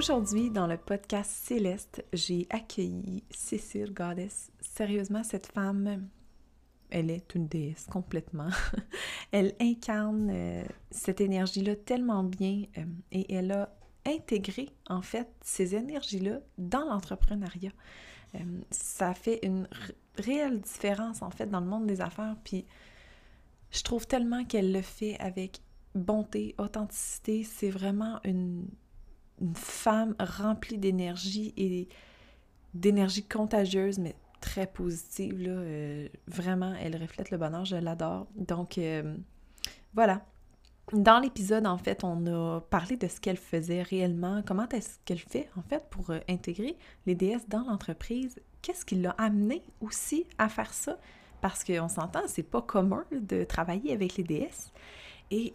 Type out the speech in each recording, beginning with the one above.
Aujourd'hui, dans le podcast Céleste, j'ai accueilli Cécile Goddess. Sérieusement, cette femme, elle est une déesse complètement. elle incarne euh, cette énergie-là tellement bien euh, et elle a intégré, en fait, ces énergies-là dans l'entrepreneuriat. Euh, ça fait une réelle différence, en fait, dans le monde des affaires. Puis, je trouve tellement qu'elle le fait avec bonté, authenticité. C'est vraiment une une femme remplie d'énergie et d'énergie contagieuse, mais très positive. Là. Euh, vraiment, elle reflète le bonheur, je l'adore. Donc, euh, voilà. Dans l'épisode, en fait, on a parlé de ce qu'elle faisait réellement, comment est-ce qu'elle fait, en fait, pour euh, intégrer les DS dans l'entreprise? Qu'est-ce qui l'a amené aussi à faire ça? Parce qu'on s'entend, c'est pas commun de travailler avec les DS. Et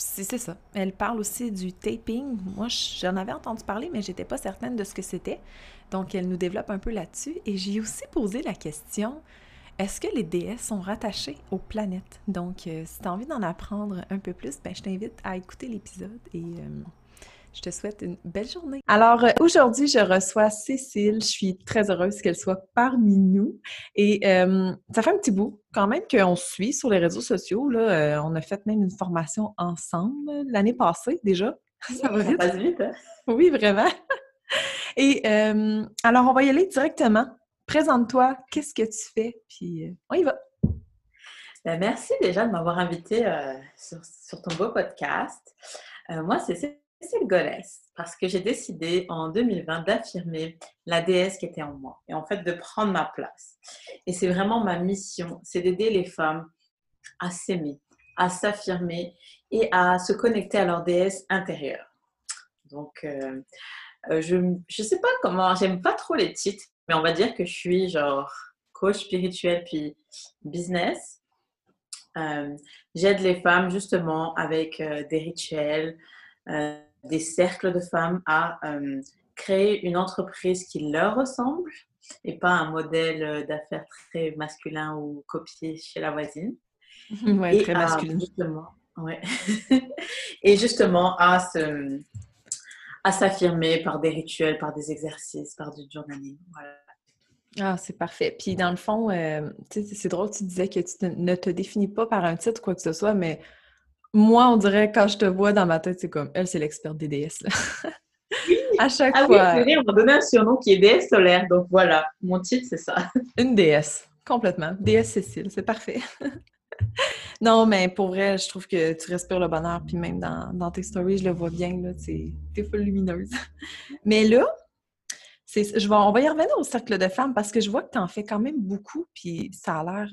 c'est ça. Elle parle aussi du taping. Moi, j'en avais entendu parler, mais j'étais pas certaine de ce que c'était. Donc, elle nous développe un peu là-dessus. Et j'ai aussi posé la question est-ce que les DS sont rattachés aux planètes? Donc, euh, si tu as envie d'en apprendre un peu plus, ben, je t'invite à écouter l'épisode et euh, je te souhaite une belle journée. Alors, euh, aujourd'hui, je reçois Cécile. Je suis très heureuse qu'elle soit parmi nous. Et euh, ça fait un petit bout quand même qu'on se suit sur les réseaux sociaux. Là. Euh, on a fait même une formation ensemble l'année passée déjà. Ça va vite. Ça vite, hein? Oui, vraiment. Et alors, on va y aller directement. Présente-toi, qu'est-ce que tu fais? Puis on y va. Ben, merci déjà de m'avoir invité sur, sur, ton beau podcast. moi, c'est c'est le goddess parce que j'ai décidé en 2020 d'affirmer la déesse qui était en moi et en fait de prendre ma place. Et c'est vraiment ma mission, c'est d'aider les femmes à s'aimer, à s'affirmer et à se connecter à leur déesse intérieure. Donc, euh, euh, je ne sais pas comment, j'aime pas trop les titres, mais on va dire que je suis genre coach spirituel puis business. Euh, j'aide les femmes justement avec des rituels, des cercles de femmes à euh, créer une entreprise qui leur ressemble et pas un modèle d'affaires très masculin ou copié chez la voisine. Oui, très masculin. Justement, ouais. et justement à se à s'affirmer par des rituels, par des exercices, par du journaling. Voilà. Ah, c'est parfait. Puis dans le fond, euh, c'est drôle, tu disais que tu ne te définis pas par un titre quoi que ce soit, mais moi, on dirait, quand je te vois dans ma tête, c'est comme, elle, c'est l'experte des déesses. Oui. à chaque ah fois. Oui, on m'a donné un surnom qui est déesse solaire. Donc voilà, mon titre, c'est ça. Une déesse, complètement. Déesse Cécile, c'est parfait. non, mais pour vrai, je trouve que tu respires le bonheur. Puis même dans, tes stories, je le vois bien, là, t'es full lumineuse. mais là, je vais, on va y revenir au cercle de femmes parce que je vois que tu en fais quand même beaucoup, puis ça a l'air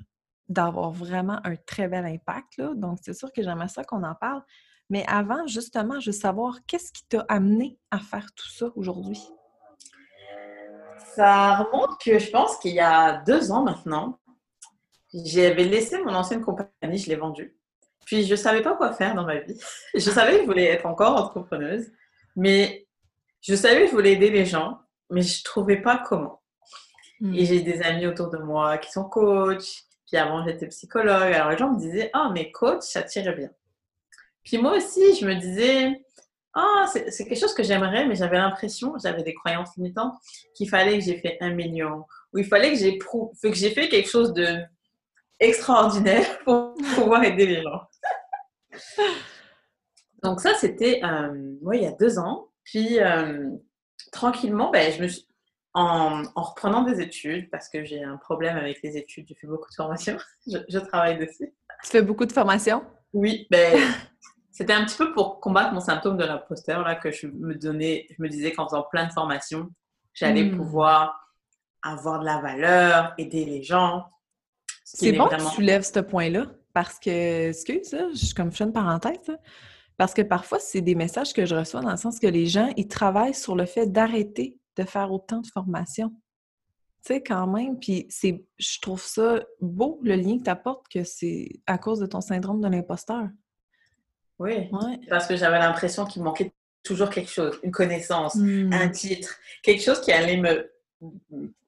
d'avoir vraiment un très bel impact. Là. Donc, c'est sûr que j'aimerais ça qu'on en parle. Mais avant, justement, je veux savoir qu'est-ce qui t'a amené à faire tout ça aujourd'hui? Ça remonte que je pense qu'il y a deux ans maintenant, j'avais laissé mon ancienne compagnie, je l'ai vendue. Puis je ne savais pas quoi faire dans ma vie. Je savais que je voulais être encore entrepreneuse, mais je savais que je voulais aider les gens, mais je ne trouvais pas comment. Hmm. Et j'ai des amis autour de moi qui sont coachs, puis avant, j'étais psychologue. Alors les gens me disaient, ah, mais coach, ça tirait bien. Puis moi aussi, je me disais, ah, c'est quelque chose que j'aimerais, mais j'avais l'impression, j'avais des croyances limitantes, qu'il fallait que j'ai fait un million, ou il fallait que j'ai que j'ai fait quelque chose de extraordinaire pour pouvoir aider les gens. Donc ça, c'était euh, il y a deux ans. Puis euh, tranquillement, ben, je me suis, en, reprenant des études, parce que j'ai un problème avec les études, je fais beaucoup de formations, je, travaille dessus. Tu fais beaucoup de formations? Oui, ben, c'était un petit peu pour combattre mon symptôme de l'imposteur, là, que je me donnais, je me disais qu'en faisant plein de formations, j'allais hmm. pouvoir avoir de la valeur, aider les gens. C'est bon que tu soulèves ce point-là parce que, excuse, je, comme je fais une parenthèse, parce que parfois, c'est des messages que je reçois dans le sens que les gens, ils travaillent sur le fait d'arrêter de faire autant de formations. Tu sais, quand même, puis c'est, je trouve ça beau, le lien que tu apportes, que c'est à cause de ton syndrome de l'imposteur. Oui, parce que j'avais l'impression qu'il manquait toujours quelque chose, une connaissance, un mmh. titre, quelque chose qui allait me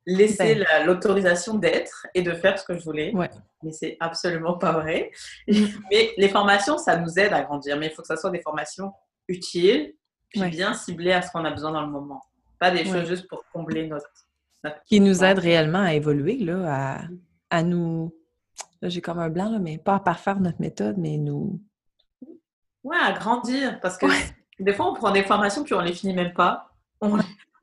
laisser ben. l'autorisation d'être et de faire ce que je voulais. Ouais. Mais c'est absolument pas vrai. Mmh. Mais les formations, ça nous aide à grandir. Mais il faut que ça soit des formations utiles, puis bien ciblées à ce qu'on a besoin dans le moment. Pas des choses juste pour combler notre, Qui nous aident réellement à évoluer, là, à, à nous... Là, j'ai comme un blanc, là, mais pas à parfaire notre méthode, mais nous... Ouais, à grandir. Parce que des fois, on prend des formations puis on les finit même pas.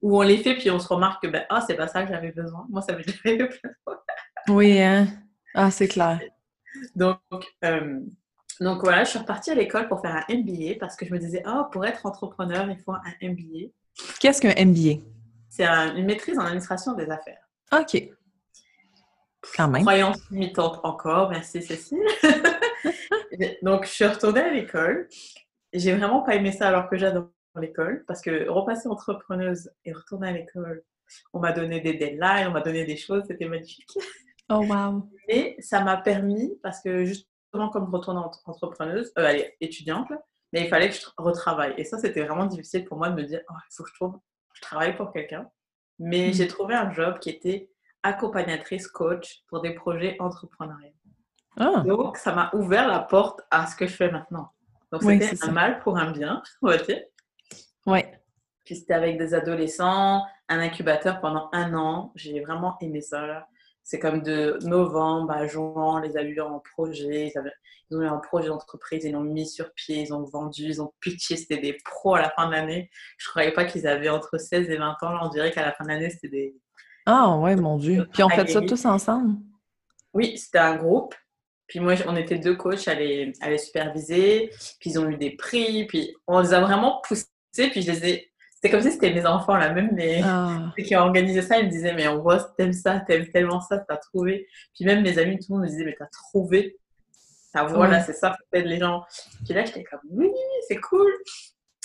Ou on les fait puis on se remarque que ben, ah, c'est pas ça que j'avais besoin. Moi, ça m'est déjà arrivé plein de fois. oui, hein? Ah, c'est clair. Donc, euh, donc voilà, je suis repartie à l'école pour faire un MBA parce que je me disais, oh, pour être entrepreneur, il faut un MBA. Qu'est-ce qu'un MBA? C'est une maîtrise en administration des affaires. OK. Quand même. Croyance limitante encore, merci Cécile. donc, je suis retournée à l'école. J'ai vraiment pas aimé ça alors que j'adore l'école parce que repasser entrepreneuse et retourner à l'école, on m'a donné des deadlines, on m'a donné des choses, c'était magnifique. Oh wow! Et ça m'a permis, parce que justement comme retournante entrepreneuse, euh, allez, étudiante, mais il fallait que je retravaille. Et ça, c'était vraiment difficile pour moi de me dire, oh, il faut que je trouve, je travaille pour quelqu'un. Mais mm. j'ai trouvé un job qui était accompagnatrice coach pour des projets entrepreneuriaux. Ah. Donc, ça m'a ouvert la porte à ce que je fais maintenant. Donc, c'était un mal pour un bien, on va dire. Ouais. Puis c'était avec des adolescents, un incubateur pendant un an. J'ai vraiment aimé ça. C'est comme de novembre à juin, les a eu en projet. Ils, ont eu un projet d'entreprise, ils l'ont mis sur pied, ils ont vendu, ils ont pitché. C'était des pros à la fin de l'année. Je ne croyais pas qu'ils avaient entre 16 et 20 ans. on dirait qu'à la fin de l'année, c'était des. Ah ouais, mon Dieu. Puis on fait ça tous ensemble? Oui, c'était un groupe. Puis moi, on était deux coachs à les, à les superviser. Puis ils ont eu des prix. Puis on les a vraiment poussés puis je les ai. C'était comme si c'était mes enfants là, même mais ah. qui ont organisé ça, ils me disaient mais on voit t'aimes ça, t'aimes tellement ça, t'as trouvé. Puis même mes amis, tout le monde me disait mais t'as trouvé. Ta voix là, c'est ça, peut-être les gens. Puis là, j'étais comme oui, c'est cool.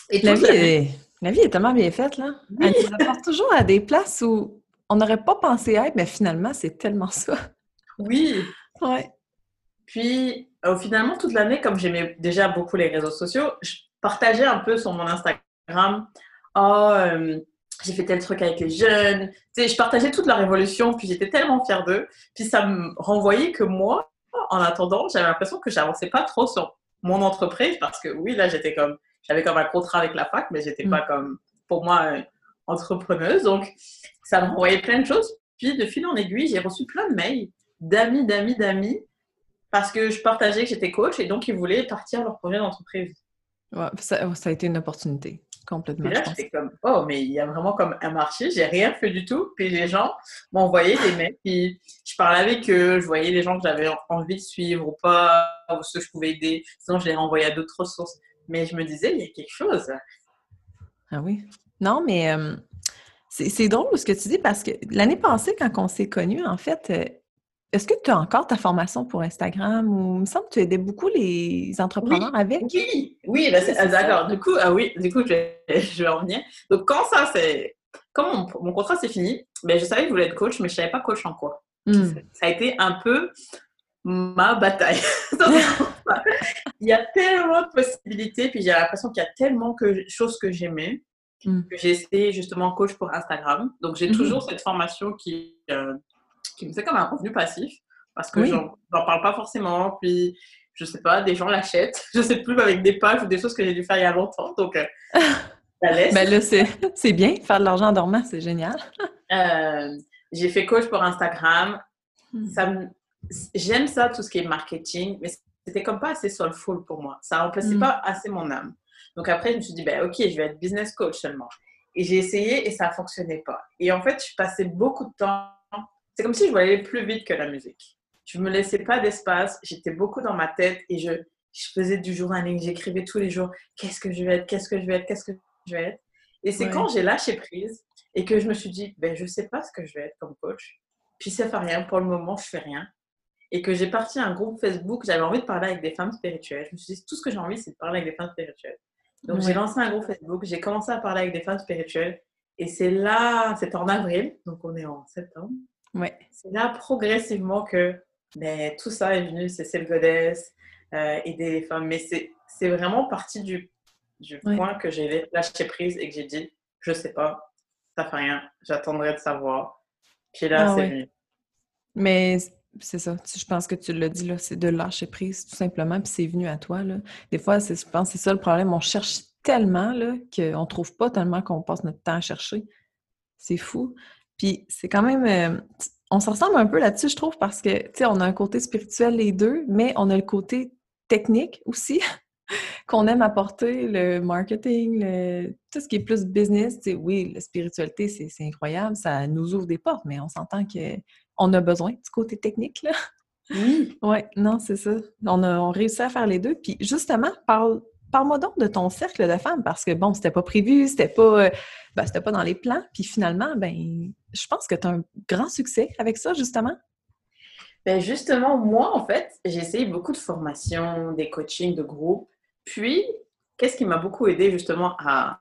Et la, vie est... la vie est tellement bien faite là. Elle nous apporte toujours à des places où on n'aurait pas pensé être, mais finalement, c'est tellement ça. Oui. Ouais. Puis, euh, finalement, toute l'année, comme j'aimais déjà beaucoup les réseaux sociaux, je partageais un peu sur mon Instagram Oh, euh, j'ai fait tel truc avec les jeunes. Tu sais, je partageais toute leur évolution, puis j'étais tellement fière d'eux. Puis ça me renvoyait que moi, en attendant, j'avais l'impression que j'avançais pas trop sur mon entreprise parce que oui, là, j'étais comme, j'avais comme un contrat avec la fac, mais j'étais pas mm. comme, pour moi, euh, entrepreneuse. Donc, ça me renvoyait plein de choses. Puis, de fil en aiguille, j'ai reçu plein de mails d'amis, d'amis, d'amis parce que je partageais que j'étais coach et donc ils voulaient partir leur projet d'entreprise. Ouais, ça, ça a été une opportunité. Complètement. Et là, j'étais comme, oh, mais il y a vraiment comme un marché, j'ai rien fait du tout. Puis les gens envoyé des mails, puis je parlais avec eux, je voyais les gens que j'avais envie de suivre ou pas, ou ceux que je pouvais aider. Sinon, je les renvoyais à d'autres ressources. Mais je me disais, il y a quelque chose. Ah oui. Non, mais euh, c'est drôle ce que tu dis parce que l'année passée, quand on s'est connus, en fait, euh, est-ce que tu as encore ta formation pour Instagram ou il me semble que tu aidais beaucoup les entrepreneurs avec? Oui, oui, ben ah, d'accord. Du coup, ah oui, du coup, je vais, je vais en venir. Donc, quand ça, c'est. Quand mon, contrat s'est fini, ben, je savais que je voulais être coach, mais je ne savais pas coach en quoi. Hmm. Ça a été un peu ma bataille. il y a tellement de possibilités, puis j'ai l'impression qu'il y a tellement de choses que j'aimais. Hmm. que j'ai essayé justement coach pour Instagram. Donc, j'ai hmm. toujours cette formation qui, euh, qui me fait comme un revenu passif parce que je j'en parle pas forcément. Puis, je sais pas, des gens l'achètent. Je sais plus avec des pages ou des choses que j'ai dû faire il y a longtemps. Donc, euh, laisse. ben là, c'est bien. Faire de l'argent en dormant, c'est génial. Euh, j'ai fait coach pour Instagram. Ça J'aime ça, tout ce qui est marketing, mais c'était comme pas assez soulful pour moi. Ça remplaçait hmm. pas assez mon âme. Donc après, je me suis dit, ben, ok, je vais être business coach seulement. Et j'ai essayé et ça fonctionnait pas. Et en fait, je passais beaucoup de temps c'est comme si je voyais plus vite que la musique. Je me laissais pas d'espace, j'étais beaucoup dans ma tête et je, je faisais du journaling, j'écrivais tous les jours qu'est-ce que je vais être, qu'est-ce que je vais être, qu'est-ce que je vais être? Et c'est quand j'ai lâché prise et que je me suis dit, ben, je sais pas ce que je vais être comme coach. Puis ça fait rien, pour le moment, je fais rien. et que j'ai parti un groupe Facebook, j'avais envie de parler avec des femmes spirituelles. Je me suis dit, tout ce que j'ai envie, c'est de parler avec des femmes spirituelles. Donc, j'ai lancé un groupe Facebook, j'ai commencé à parler avec des femmes spirituelles. Et c'est là, c'est en avril, donc on est en septembre. Ouais. C'est là progressivement que ben, tout ça est venu, c'est Celle Goddess, euh, aider les femmes. Mais c'est vraiment parti du, du point que j'ai lâché prise et que j'ai dit, je sais pas, ça fait rien, j'attendrai de savoir. Puis là, ah c'est venu. Mais c'est ça. Je pense que tu l'as dit, là, c'est de lâcher prise, tout simplement, puis c'est venu à toi. Là. Des fois, je pense que c'est ça le problème. On cherche tellement là, qu'on ne trouve pas tellement qu'on passe notre temps à chercher. C'est fou. Puis c'est quand même. Euh, on se ressemble un peu là-dessus, je trouve, parce que, tu sais, on a un côté spirituel les deux, mais on a le côté technique aussi, qu'on aime apporter, le marketing, tout ce qui est plus business. Tu sais, oui, la spiritualité, c'est incroyable, ça nous ouvre des portes, mais on s'entend que on a besoin du côté technique, là. Oui. Oui, non, c'est ça. On a réussi à faire les deux. Puis justement, parle, parle-moi donc de ton cercle de femmes, parce que bon, c'était pas prévu, c'était pas, euh, ben, c'était pas dans les plans. Puis finalement, ben, je pense que tu as un grand succès avec ça, justement. Ben justement, moi, en fait, j'ai essayé beaucoup de formations, des coachings de groupe. Puis, qu'est-ce qui m'a beaucoup aidé justement à,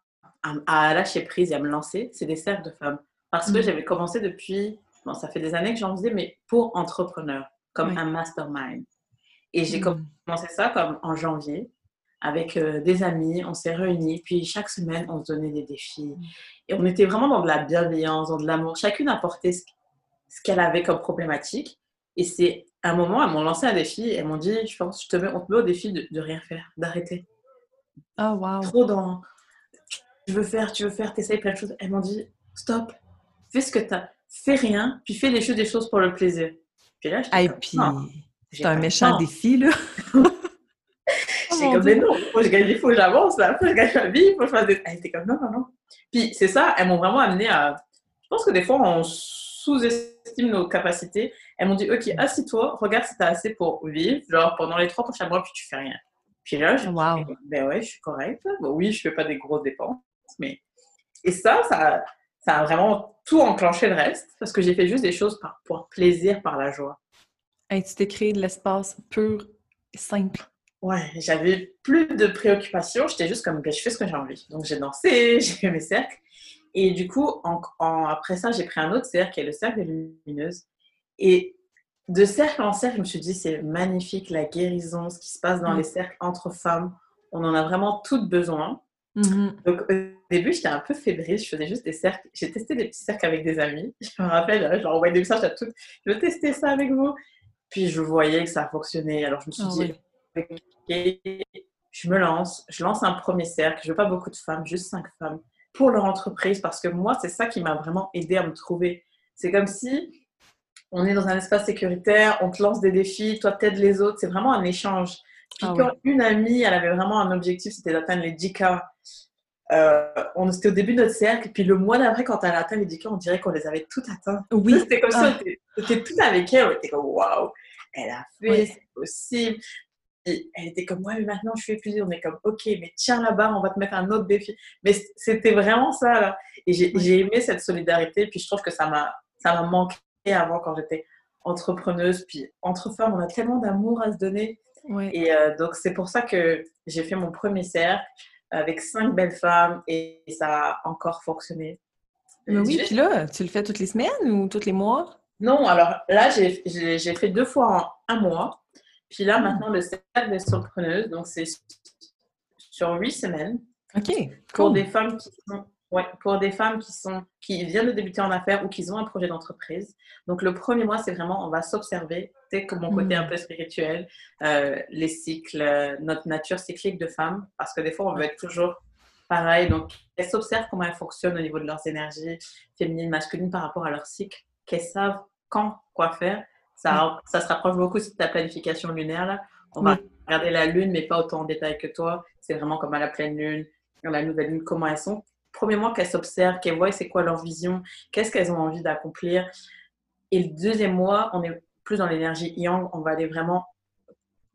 à, lâcher prise et à me lancer, c'est des cercles de femmes. Parce que mmh. j'avais commencé depuis bon, ça fait des années que j'en faisais, mais pour entrepreneurs, comme un mastermind. Et j'ai hmm. commencé ça comme en janvier avec euh, des amis, on s'est réunis, puis chaque semaine, on se donnait des défis. Hmm. Et on était vraiment dans de la bienveillance, dans de l'amour. Chacune apportait ce, ce qu'elle avait comme problématique. Et c'est un moment, elles m'ont lancé un défi, elles m'ont dit, je pense, je te mets, on te met au défi de, rien faire, d'arrêter. Oh, wow. Trop dans, tu veux faire, tu veux faire, t'essayes plein de choses. Elles m'ont dit, stop, fais ce que tu as fais rien, puis fais des choses, des choses pour le plaisir. Puis là, je puis, c'est un méchant défi, là. Oh comme, mais non, faut que je gagne, il faut que j'avance, là, faut que je gagne ma vie, faut que je fasse des... Elle était comme, non, non, non. Puis c'est ça, elles m'ont vraiment amené à... Je pense que des fois, on sous-estime nos capacités. Elles m'ont dit, OK, assis-toi, regarde si tu as assez pour vivre, genre pendant les trois prochains mois, puis tu fais rien. Puis là, je wow. ben ouais, je suis correcte. Bon, oui, je fais pas des grosses dépenses, mais... Et ça, ça, ça a vraiment tout enclenché le reste parce que j'ai fait juste des choses par, pour plaisir, par la joie. Et tu t'es créé de l'espace pur et simple. Ouais, j'avais plus de préoccupations, j'étais juste comme, ben, je fais ce que j'ai envie. Donc j'ai dansé, j'ai fait mes cercles. Et du coup, en, après ça, j'ai pris un autre cercle qui est le cercle des lumineuses. Et de cercle en cercle, je me suis dit, c'est magnifique la guérison, ce qui se passe dans mm. les cercles entre femmes. On en a vraiment toutes besoin. Mm-hmm. Donc, au début, j'étais un peu fébrile. Je faisais juste des cercles. J'ai testé des petits cercles avec des amis. Je me rappelle, je leur envoyais des messages à toutes. Je veux tester ça avec vous. Puis, je voyais que ça fonctionnait. Alors, je me suis ah dit, je me lance. Je lance un premier cercle. Je veux pas beaucoup de femmes, juste cinq femmes pour leur entreprise. Parce que moi, c'est ça qui m'a vraiment aidé à me trouver. C'est comme si on est dans un espace sécuritaire, on te lance des défis, toi, t'aides les autres. C'est vraiment un échange. Puis ah quand une amie, elle avait vraiment un objectif, c'était d'atteindre les 10K. Euh, on était au début de notre cercle, puis le mois d'après, quand elle a atteint les 10K, on dirait qu'on les avait toutes atteintes. Oui. C'était comme ça, on était, toutes avec elle, on était comme waouh, elle a fait, c'est possible. Et elle était comme, ouais, mais maintenant je fais plus. On est comme, ok, mais tiens là-bas, on va te mettre un autre défi. Mais c'était vraiment ça, là. Et j'ai aimé cette solidarité, puis je trouve que ça m'a manqué avant quand j'étais entrepreneuse. Puis entre femmes, on a tellement d'amour à se donner. Et euh, donc, c'est pour ça que j'ai fait mon premier cercle avec cinq belles femmes et ça a encore fonctionné. Mais oui, puis là, tu le fais toutes les semaines ou tous les mois? Non, alors là, j'ai fait deux fois en un mois. Puis là, maintenant, le cercle des solopreneuses, donc c'est sur huit semaines. OK. Pour des femmes qui sont Ouais, pour des femmes qui, sont, qui viennent de débuter en affaires ou qui ont un projet d'entreprise. Donc, le premier mois, c'est vraiment, on va s'observer, c'est comme mon côté un hmm. peu spirituel, euh, les cycles, euh, notre nature cyclique de femmes, parce que des fois, on veut être toujours pareil. Donc, elles s'observent comment elles fonctionnent au niveau de leurs énergies féminines, masculines par rapport à leur cycle, qu'elles savent quand, quoi faire. Ça, ça se rapproche beaucoup de ta planification lunaire. Là. On va regarder la lune, mais pas autant en détail que toi. C'est vraiment comme à la pleine lune, la nouvelle lune, comment elles sont premièrement, qu'elles s'observent, qu'elles voient c'est quoi leur vision, qu'est-ce qu'elles ont envie d'accomplir. Et le deuxième mois, on est plus dans l'énergie yang, on va aller vraiment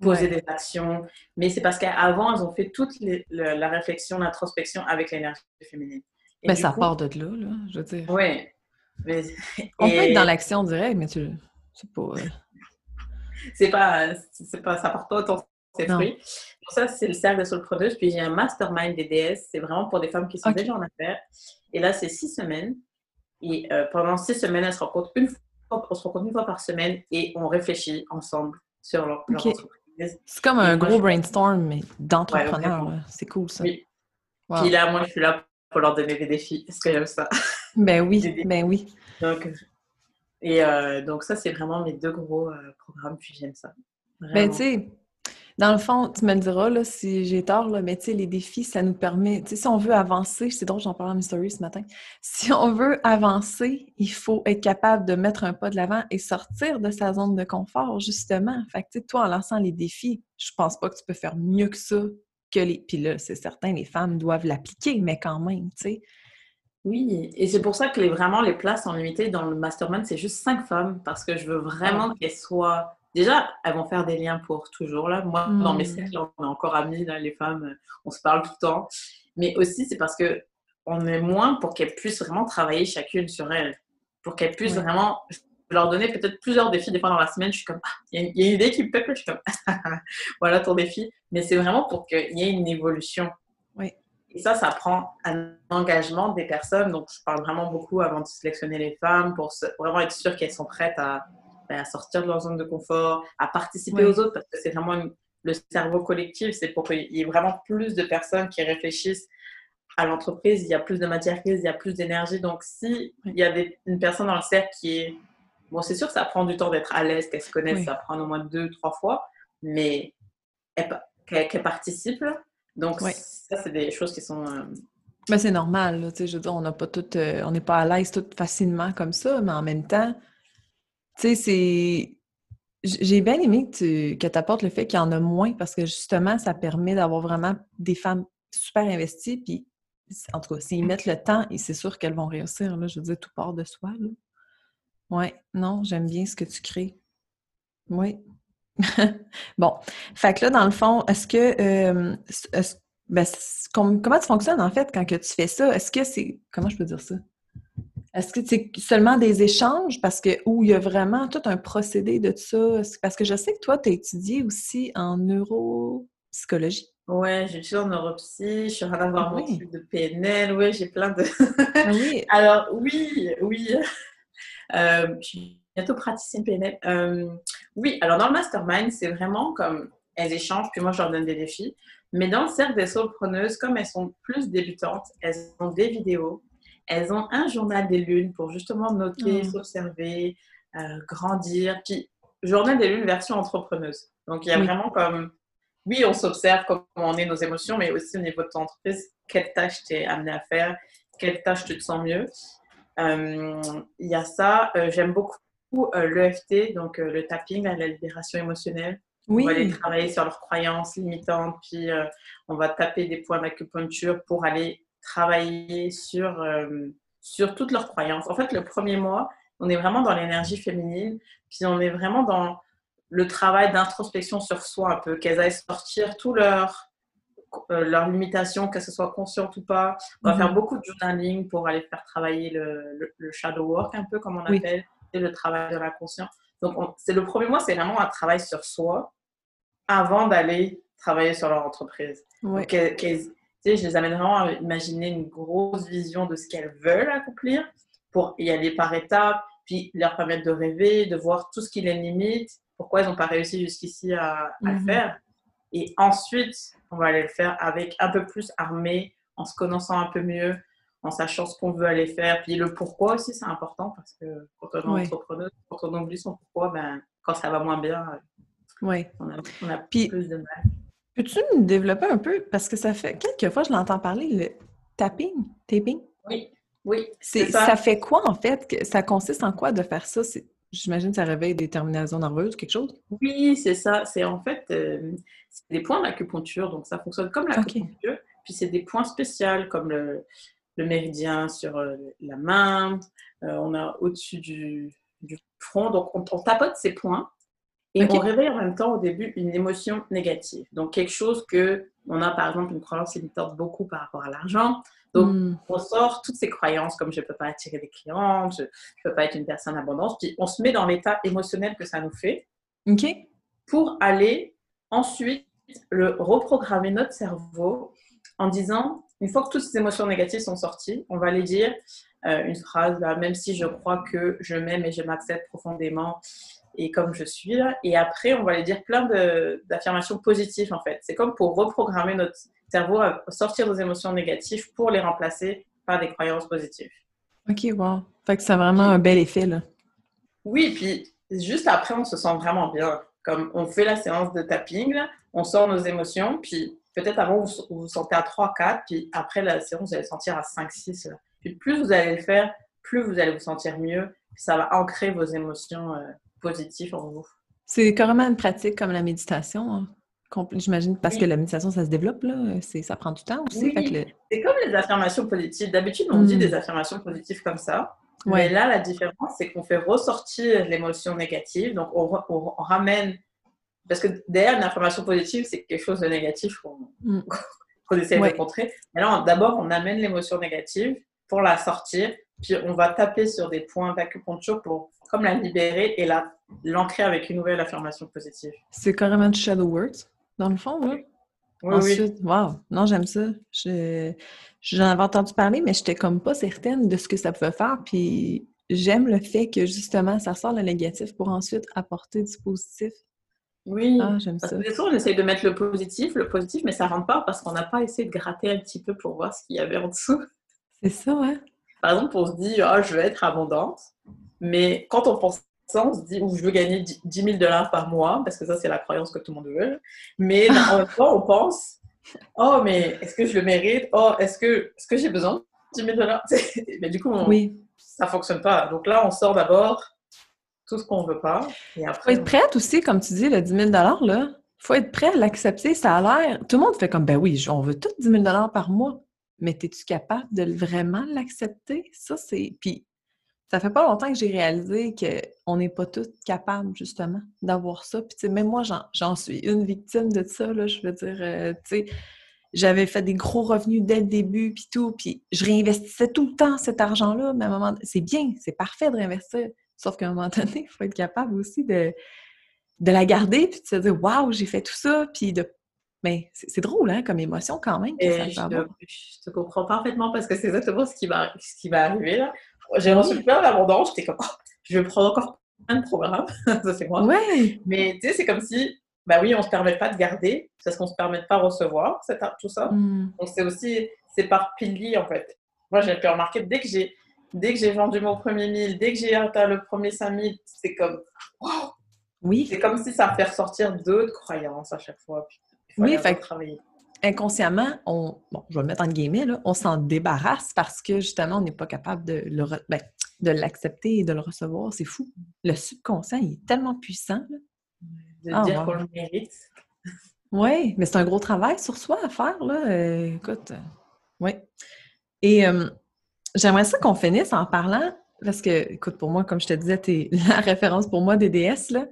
poser des actions. Mais c'est parce qu'avant, elles ont fait toute la réflexion, l'introspection avec l'énergie féminine. mais ben, ça part de là, là, je veux dire. Oui. On peut être dans l'action directe, mais tu... c'est pas... Euh, c'est pas, c'est pas, ça part pas autant ses fruits. Donc ça, c'est le cercle des solopreneuses. Puis j'ai un mastermind des DS. C'est vraiment pour des femmes qui sont déjà en affaires. Et là, c'est six semaines. Et euh, pendant six semaines, elles se rencontrent une fois, on se rencontre une fois par semaine et on réfléchit ensemble sur leur, entreprise. C'est comme un gros brainstorm, mais d'entrepreneur. c'est cool, ça. Oui. Puis là, moi, je suis là pour leur donner des défis. Est-ce que j'aime ça? Ben oui, ben oui. Donc, et euh, donc ça, c'est vraiment mes deux gros euh, programmes, puis j'aime ça. Ben tu sais, dans le fond, tu me diras là, si j'ai tort, là, mais tu sais, les défis, ça nous permet, tu sais, si on veut avancer, c'est drôle, j'en parlais mes stories ce matin, si on veut avancer, il faut être capable de mettre un pas de l'avant et sortir de sa zone de confort, justement. Fait que, tu sais, toi, en lançant les défis, je pense pas que tu peux faire mieux que ça que les... Puis là, c'est certain, les femmes doivent l'appliquer, mais quand même, tu sais. Oui, et c'est pour ça que les, vraiment les places sont limitées dans le mastermind, c'est juste cinq femmes, parce que je veux vraiment qu'elles soient déjà, elles vont faire des liens pour toujours. Là. Moi, dans mes hmm. cercles, on est encore amis, là, les femmes, on se parle tout le temps. Mais aussi, c'est parce que on est moins pour qu'elles puissent vraiment travailler chacune sur elles. Pour qu'elles puissent vraiment leur donner peut-être plusieurs défis. Des fois, dans la semaine, je suis comme, ah, il y, a une idée qui me je suis comme, voilà ton défi. Mais c'est vraiment pour qu'il y ait une évolution. Oui. Et ça, ça prend un engagement des personnes. Donc, je parle vraiment beaucoup avant de sélectionner les femmes pour vraiment être sûr qu'elles sont prêtes à, ben, à sortir de leur zone de confort, à participer aux autres, parce que c'est vraiment le cerveau collectif, c'est pour qu'il y ait vraiment plus de personnes qui réfléchissent à l'entreprise, il y a plus de matière grise, il y a plus d'énergie. Donc, si il y a une personne dans le cercle qui est... Bon, c'est sûr que ça prend du temps d'être à l'aise, qu'elle se connaisse, ça prend au moins deux, trois fois, mais qu'elle participe. Donc, ça, c'est des choses qui sont... Euh, mais c'est normal, je veux dire, on n'a pas tout, euh, on n'est pas à l'aise tout facilement comme ça, mais en même temps, tu sais, c'est. J'ai bien aimé que tu apportes le fait qu'il y en a moins parce que justement, ça permet d'avoir vraiment des femmes super investies. Puis, en tout cas, s'ils mettent le temps, c'est sûr qu'elles vont réussir. Là, je veux dire, tout part de soi. Là. Ouais, non, j'aime bien ce que tu crées. Oui. bon. Fait que là, dans le fond, est-ce que. Euh, ben, comment tu fonctionnes en fait quand que tu fais ça? Est-ce que c'est. Comment je peux dire ça? Est-ce que c'est seulement des échanges? Parce que où il y a vraiment tout un procédé de ça? Parce que je sais que toi, tu as étudié aussi en neuropsychologie. Oui, j'ai étudié en neuropsy, je suis en train d'avoir mon truc de PNL, oui, j'ai plein de... Ah oui. Alors, oui, oui. Euh, je suis bientôt praticienne PNL. Euh, oui, alors dans le mastermind, c'est vraiment comme elles échangent, puis moi, je leur donne des défis. Mais dans le cercle des solopreneuses, comme elles sont plus débutantes, elles ont des vidéos, elles ont un journal des lunes pour justement noter, mmh. s'observer, euh, grandir. Puis, journal des lunes version entrepreneuse. Donc, il y a vraiment comme, oui, on s'observe comment on est, nos émotions, mais aussi au niveau de ton entreprise, quelle tâche tu es amené à faire, quelle tâche tu te sens mieux. Euh, il y a ça. Euh, j'aime beaucoup l'EFT, donc le tapping, la libération émotionnelle. Oui. On va aller travailler sur leurs croyances limitantes, puis on va taper des points d'acupuncture pour aller travailler sur, euh, sur toutes leurs croyances. En fait, le premier mois, on est vraiment dans l'énergie féminine, puis on est vraiment dans le travail d'introspection sur soi un peu, qu'elles aillent sortir tout leur euh, leurs limitations, que ce soit consciente ou pas. On va faire mhm. beaucoup de journaling pour aller faire travailler le, le, shadow work, un peu comme on appelle, le travail de la conscience. Donc, c'est le premier mois, c'est vraiment un travail sur soi avant d'aller travailler sur leur entreprise. Oui je les amène vraiment à imaginer une grosse vision de ce qu'elles veulent accomplir pour y aller par étapes, puis leur permettre de rêver, de voir tout ce qui les limite, pourquoi elles n'ont pas réussi jusqu'ici à, le mhm. faire. Et ensuite, on va aller le faire avec un peu plus armé, en se connaissant un peu mieux, en sachant ce qu'on veut aller faire. Puis le pourquoi aussi, c'est important parce que quand on est entrepreneur, quand on oublie son pourquoi, ben, quand ça va moins bien, ouais. on a, on a plus de mal. Peux-tu nous développer un peu? Parce que ça fait quelques fois, je l'entends parler, le tapping, taping. Oui, oui. C'est, ça. fait quoi, en fait? Ça consiste en quoi de faire ça? j'imagine que ça réveille des terminaisons nerveuses, quelque chose? Oui, c'est ça. C'est en fait euh, des points d'acupuncture. Donc, ça fonctionne comme l'acupuncture. Puis, c'est des points spéciaux comme le, méridien sur euh, la main. Euh, on a au-dessus du, front. Donc, on tapote ces points et on réveille en même temps au début une émotion négative. Donc quelque chose que on a par exemple une croyance limitante beaucoup par rapport à l'argent. Donc hmm. on sort toutes ces croyances comme je ne peux pas attirer des clients, je ne peux pas être une personne abondante, puis on se met dans l'état émotionnel que ça nous fait. OK. pour aller ensuite le reprogrammer notre cerveau en disant, une fois que toutes ces émotions négatives sont sorties, on va aller dire euh, une phrase, bah, même si je crois que je m'aime et je m'accepte profondément et comme je suis. Et après, on va aller dire plein d'affirmations positives, en fait. C'est comme pour reprogrammer notre cerveau à sortir des émotions négatives pour les remplacer par des croyances positives. OK, wow. Fait que ça a vraiment un bel effet, là. Oui, puis juste après, on se sent vraiment bien. Comme on fait la séance de tapping, on sort nos émotions, puis peut-être avant, vous vous sentez à 3, 4, puis après la séance, vous allez sentir à 5, 6. Puis plus vous allez le faire, plus vous allez vous sentir mieux, puis ça va ancrer vos émotions euh, positives en vous. C'est carrément une pratique comme la méditation. Hein. J'imagine parce que la méditation, ça se développe, là. Ça prend du temps aussi. C'est comme les affirmations positives. D'habitude, on dit hmm. des affirmations positives comme ça. Mais là, la différence, c'est qu'on fait ressortir l'émotion négative. Donc, on, ramène. Parce que derrière une affirmation positive, c'est quelque chose de négatif qu'on mm. essaie de contrer. Mais là, d'abord, on amène l'émotion négative pour la sortir. Puis, on va taper sur des points d'acupuncture pour comme la libérer et l'ancrer avec une nouvelle affirmation positive. C'est carrément de shadow words, dans le fond, oui. Oui, Ensuite, wow, non, j'aime ça. J'en avais entendu parler, mais je n'étais comme pas certaine de ce que ça pouvait faire. Puis j'aime le fait que justement, ça sort le négatif pour ensuite apporter du positif. Oui, ah, j'aime ça. Des fois, on essaye de mettre le positif, le positif, mais ça ne rentre pas parce qu'on n'a pas essayé de gratter un petit peu pour voir ce qu'il y avait en dessous. C'est ça, ouais. Par exemple, on se dit, ah, je veux être abondante, mais quand on pense ça, on se dit, ou je veux gagner 10 000 dollars par mois, parce que ça, c'est la croyance que tout le monde veut. Mais en même temps, on pense, oh, mais est-ce que je le mérite? Oh, est-ce que, est que j'ai besoin de 10 000 dollars? Mais du coup, oui. ça fonctionne pas. Donc là, on sort d'abord tout ce qu'on veut pas. Après, faut être prête aussi, comme tu dis, le 10 000 là. faut être prêt à l'accepter. Ça a l'air. Tout le monde fait comme, ben oui, on veut tout 10 000 par mois. Mais es-tu capable de vraiment l'accepter? Ça, c'est. Puis ça fait pas longtemps que j'ai réalisé qu'on n'est pas tous capables, justement, d'avoir ça. Puis, même moi, j'en suis une victime de ça, là. Je veux dire, euh, tu sais, j'avais fait des gros revenus dès le début, puis tout, puis je réinvestissais tout le temps cet argent-là, mais à un moment c'est bien, c'est parfait de réinvestir. Sauf qu'à un moment donné, il faut être capable aussi de, de la garder, puis de se dire « Waouh, j'ai fait tout ça! » Puis de mais c'est drôle, hein, comme émotion quand même. je, te, comprends parfaitement parce que c'est exactement ce qui va, ce qui va arriver là. J'ai reçu plein d'abondance, j'étais comme, oh, je vais prendre encore plein de programmes, ça c'est moi. Ouais. Mais tu sais, c'est comme si, bah oui, on ne se permet pas de garder, parce qu'on ne se permet pas de recevoir tout ça. Hmm. Donc c'est aussi, c'est par pilier en fait. Moi j'ai pu remarquer, dès que j'ai dès que j'ai vendu mon premier 1000, dès que j'ai atteint le premier 5000, c'est comme, Oui. C'est comme si ça fait ressortir d'autres croyances à chaque fois. oui, fait travailler inconsciemment, on, bon, je vais le mettre en guillemets, là, on s'en débarrasse parce que justement, on n'est pas capable de le ben, de l'accepter et de le recevoir. C'est fou. Le subconscient, il est tellement puissant. De ah, dire qu'on le mérite. Oui, mais c'est un gros travail sur soi à faire, là. Euh, écoute, euh, oui. Et euh, j'aimerais ça qu'on finisse en parlant, parce que, écoute, pour moi, comme je te disais, tu es la référence pour moi des DS, là.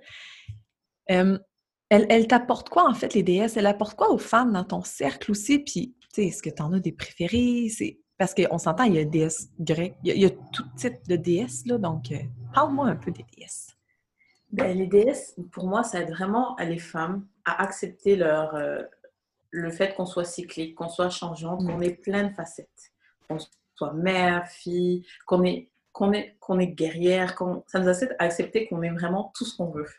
Elle, t'apporte quoi, en fait, les déesses? Elle apporte quoi aux femmes dans ton cercle aussi? Puis, tu sais, est-ce que tu en as des préférés? C'est... Parce qu'on s'entend, il y a déesses grecques, il y a, tout type de déesses, là, donc euh, parle-moi un peu des déesses. Ben, les déesses, pour moi, ça aide vraiment les femmes à accepter leur, euh, le fait qu'on soit cyclique, qu'on soit changeante, qu'on ait plein de facettes. Soit mère, fille, qu'on est, qu'on est, qu'on est guerrière, qu'on... ça nous aide à accepter qu'on est vraiment tout ce qu'on veut.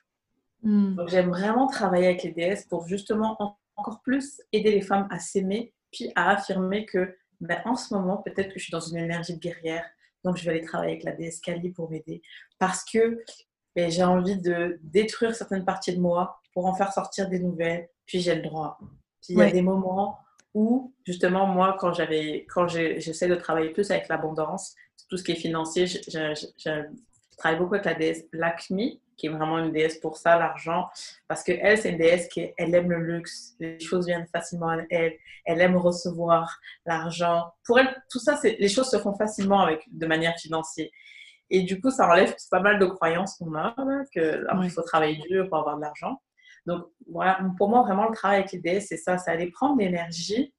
Hmm. Donc j'aime vraiment travailler avec les déesses pour justement encore plus aider les femmes à s'aimer, puis à affirmer que ben, en ce moment, peut-être que je suis dans une énergie de guerrière, donc je vais aller travailler avec la déesse Kali pour m'aider. Parce que ben, j'ai envie de détruire certaines parties de moi pour en faire sortir des nouvelles, puis j'ai le droit. Puis il y a des moments où, justement, moi, quand j'avais, quand j'essaie de travailler plus avec l'abondance, tout ce qui est financier, je, je travaille beaucoup avec la déesse Lakshmi, qui est vraiment une déesse pour ça, l'argent, parce que elle, c'est une déesse qui elle aime le luxe, les choses viennent facilement à elle, elle aime recevoir l'argent. Pour elle, tout ça, c'est les choses se font facilement avec de manière financière. Et du coup, ça enlève pas mal de croyances qu'on a, que il faut travailler dur pour avoir de l'argent. Donc voilà, pour moi, vraiment, le travail avec les déesses, c'est ça, c'est aller prendre l'énergie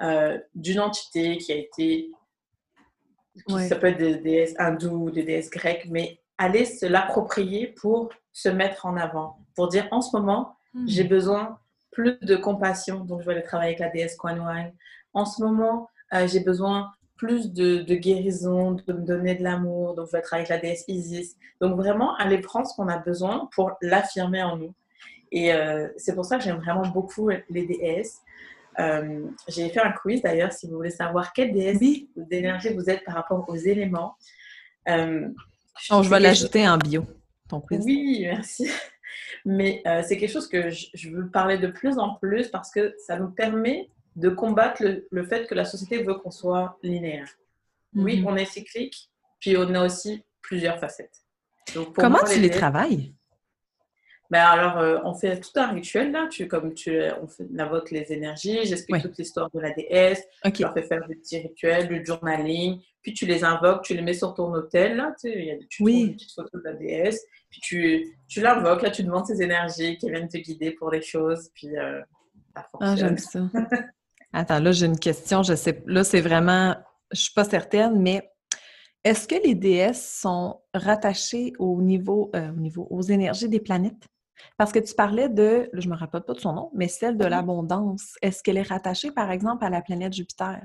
euh, d'une entité qui a été, ça peut être des déesses hindoues, des déesses grecques, mais aller se l'approprier pour se mettre en avant, pour dire en ce moment, Hmm. j'ai besoin plus de compassion, donc je vais aller travailler avec la déesse Kuan Yin. En ce moment, euh, j'ai besoin plus de, de guérison, de me donner de l'amour, donc je vais travailler avec la déesse Isis. Donc vraiment, aller prendre ce qu'on a besoin pour l'affirmer en nous. Et euh, c'est pour ça que j'aime vraiment beaucoup les déesses. Euh, j'ai fait un quiz d'ailleurs, si vous voulez savoir quelle déesse Oui. d'énergie vous êtes par rapport aux éléments. Euh, Oh, je vais l'ajouter en bio, ton quiz. oui, merci. Mais euh, c'est quelque chose que je, je veux parler de plus en plus parce que ça nous permet de combattre le, le fait que la société veut qu'on soit linéaire. Oui, Mhm. on est cyclique, puis on a aussi plusieurs facettes. Donc, Comment moi, tu les travailles? Ben alors, euh, on fait tout un rituel là. Tu, comme tu, on, fait, on invoque les énergies, j'explique toute l'histoire de la déesse, OK. tu leur fais faire des petits rituels, du journaling, puis tu les invoques, tu les mets sur ton hôtel, là, tu sais, y a des, tu Oui. une petite photo de la déesse, puis tu, tu l'invoques, là, tu demandes ses énergies qui viennent te guider pour les choses, puis euh, ça Ah, j'aime ça. Attends, là, j'ai une question. Je sais, là, c'est vraiment, je suis pas certaine, mais est-ce que les déesses sont rattachées au niveau, euh, au niveau, aux énergies des planètes? Parce que tu parlais de, je me rappelle pas de son nom, mais celle de Oui. l'abondance. Est-ce qu'elle est rattachée, par exemple, à la planète Jupiter?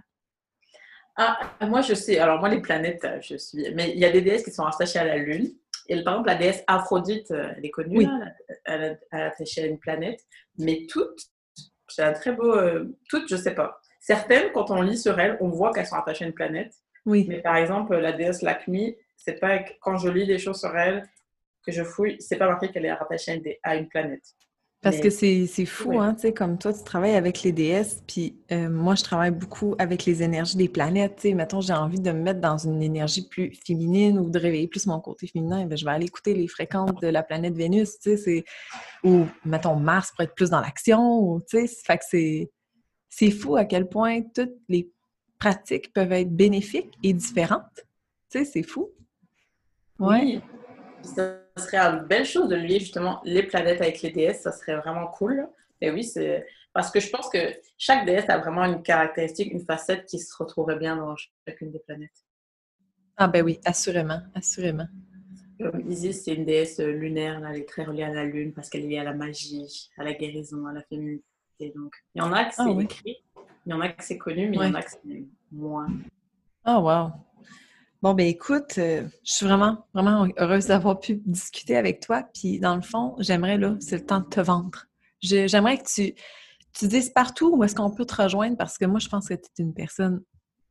Ah, moi, je sais, alors moi, les planètes, euh, je suis, mais il y a des déesses qui sont attachées à la Lune, et par exemple, la déesse Aphrodite, euh, elle est connue, Oui. là, elle, est- elle est attachée à une planète, mais toutes, c'est un très beau, euh, toutes, je sais pas. Certaines, quand on lit sur elles, on voit qu'elles sont attachées à une planète, Oui. Mais par exemple, la déesse Lakmi, c'est pas quand je lis des choses sur elle que je fouille, c'est pas marqué qu'elle est rattachée à une, planète. Parce Mais- que c'est fou, Ouais. hein, tu sais, comme toi, tu travailles avec les déesses, puis euh, moi, je travaille beaucoup avec les énergies des planètes, tu sais, mettons, j'ai envie de me mettre dans une énergie plus féminine ou de réveiller plus mon côté féminin, ben, je vais aller écouter les fréquences de la planète Vénus, tu sais, c'est... Ou, mettons, Mars pour être plus dans l'action, ou, tu sais, fait que c'est... Fou à quel point toutes les pratiques peuvent être bénéfiques et différentes. Tu sais, c'est fou. Ouais. Oui, serait une belle chose de lier justement les planètes avec les déesses, ça serait vraiment cool. Et oui, c'est parce que je pense que chaque déesse a vraiment une caractéristique, une facette qui se retrouverait bien dans chacune des planètes. Ah ben oui, assurément, assurément. Comme Isis, c'est une déesse lunaire, là, elle est très reliée à la lune parce qu'elle est liée à la magie, à la guérison, à la féminité. Donc, il y en a que c'est Ah oui. écrit, il y en a que c'est connu, mais il y en a que c'est moins. Ah, wow! Bon, ben écoute, euh, je suis vraiment, vraiment heureuse d'avoir pu discuter avec toi. Puis, dans le fond, j'aimerais, là, c'est le temps de te vendre. J'aimerais que tu, tu dises partout où est-ce qu'on peut te rejoindre parce que moi, je pense que tu es une personne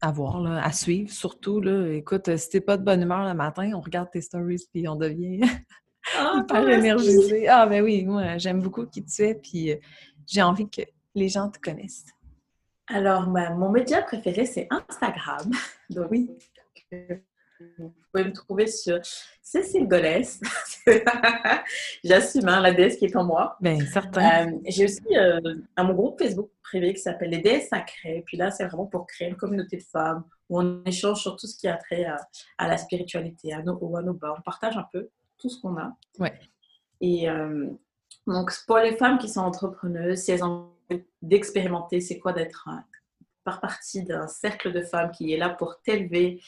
à voir, là, à suivre. Surtout, là, écoute, euh, si t'es pas de bonne humeur le matin, on regarde tes stories puis on devient Ah, hyper énergisé. Ah, ben oui, moi, j'aime beaucoup qui tu es puis euh, j'ai envie que les gens te connaissent. Alors, mon média préféré, c'est Instagram. Donc, Oui. Vous pouvez me trouver sur Cécile Golès. J'assume hein, la déesse qui est en moi. Ben, certain. Euh, J'ai aussi euh, un mon groupe Facebook privé qui s'appelle Les déesses sacrées. Puis là, c'est vraiment pour créer une communauté de femmes où on échange sur tout ce qui a trait à, à la spiritualité, à nos hauts, à nos bas. On partage un peu tout ce qu'on a. Ouais. Et euh, donc, pour les femmes qui sont entrepreneuses, si elles ont envie d'expérimenter, c'est quoi d'être par partie d'un cercle de femmes qui est là pour t'élever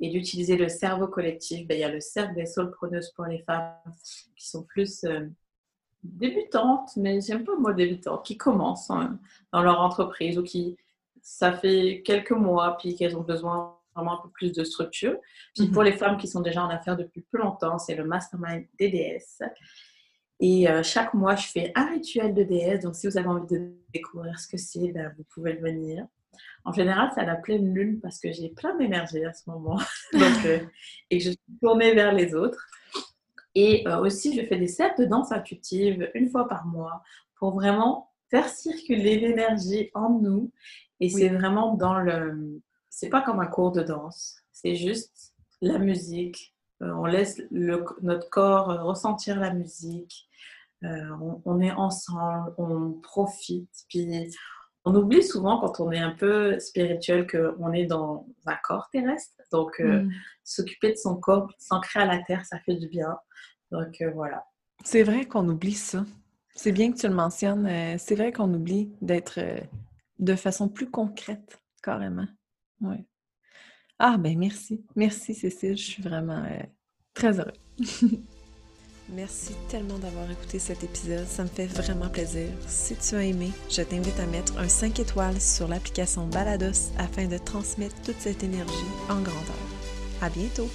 et d'utiliser le cerveau collectif, ben, il y a le cercle des solopreneuses pour les femmes qui sont plus euh, débutantes, mais j'aime pas le mot débutantes, qui commencent hein, dans leur entreprise ou qui, ça fait quelques mois, puis qu'elles ont besoin vraiment un peu plus de structure. Puis Mhm. pour les femmes qui sont déjà en affaires depuis plus longtemps, c'est le Mastermind DDS. Et euh, chaque mois, je fais un rituel de DS. Donc, si vous avez envie de découvrir ce que c'est, ben, vous pouvez le venir. En général, c'est à la pleine lune parce que j'ai plein d'énergie à ce moment. Donc, euh, et que je suis tournée vers les autres. Et euh, aussi, je fais des cercles de danse intuitive une fois par mois pour vraiment faire circuler l'énergie en nous. Et c'est vraiment dans le. C'est pas comme un cours de danse. C'est juste la musique. Euh, on laisse le- notre corps ressentir la musique. Euh, on, on est ensemble, on profite. Puis on oublie souvent quand on est un peu spirituel qu'on est dans un corps terrestre. Donc, euh, Mm. s'occuper de son corps, s'ancrer à la terre, ça fait du bien. Donc, euh, voilà. C'est vrai qu'on oublie ça. C'est bien que tu le mentionnes. euh, c'est vrai qu'on oublie d'être de façon plus concrète, carrément. Ouais. Ah, ben merci. Merci, Cécile. Je suis vraiment très heureuse. Merci tellement d'avoir écouté cet épisode, ça me fait vraiment plaisir. Si tu as aimé, je t'invite à mettre un 5 étoiles sur l'application Balados afin de transmettre toute cette énergie en grandeur. À bientôt!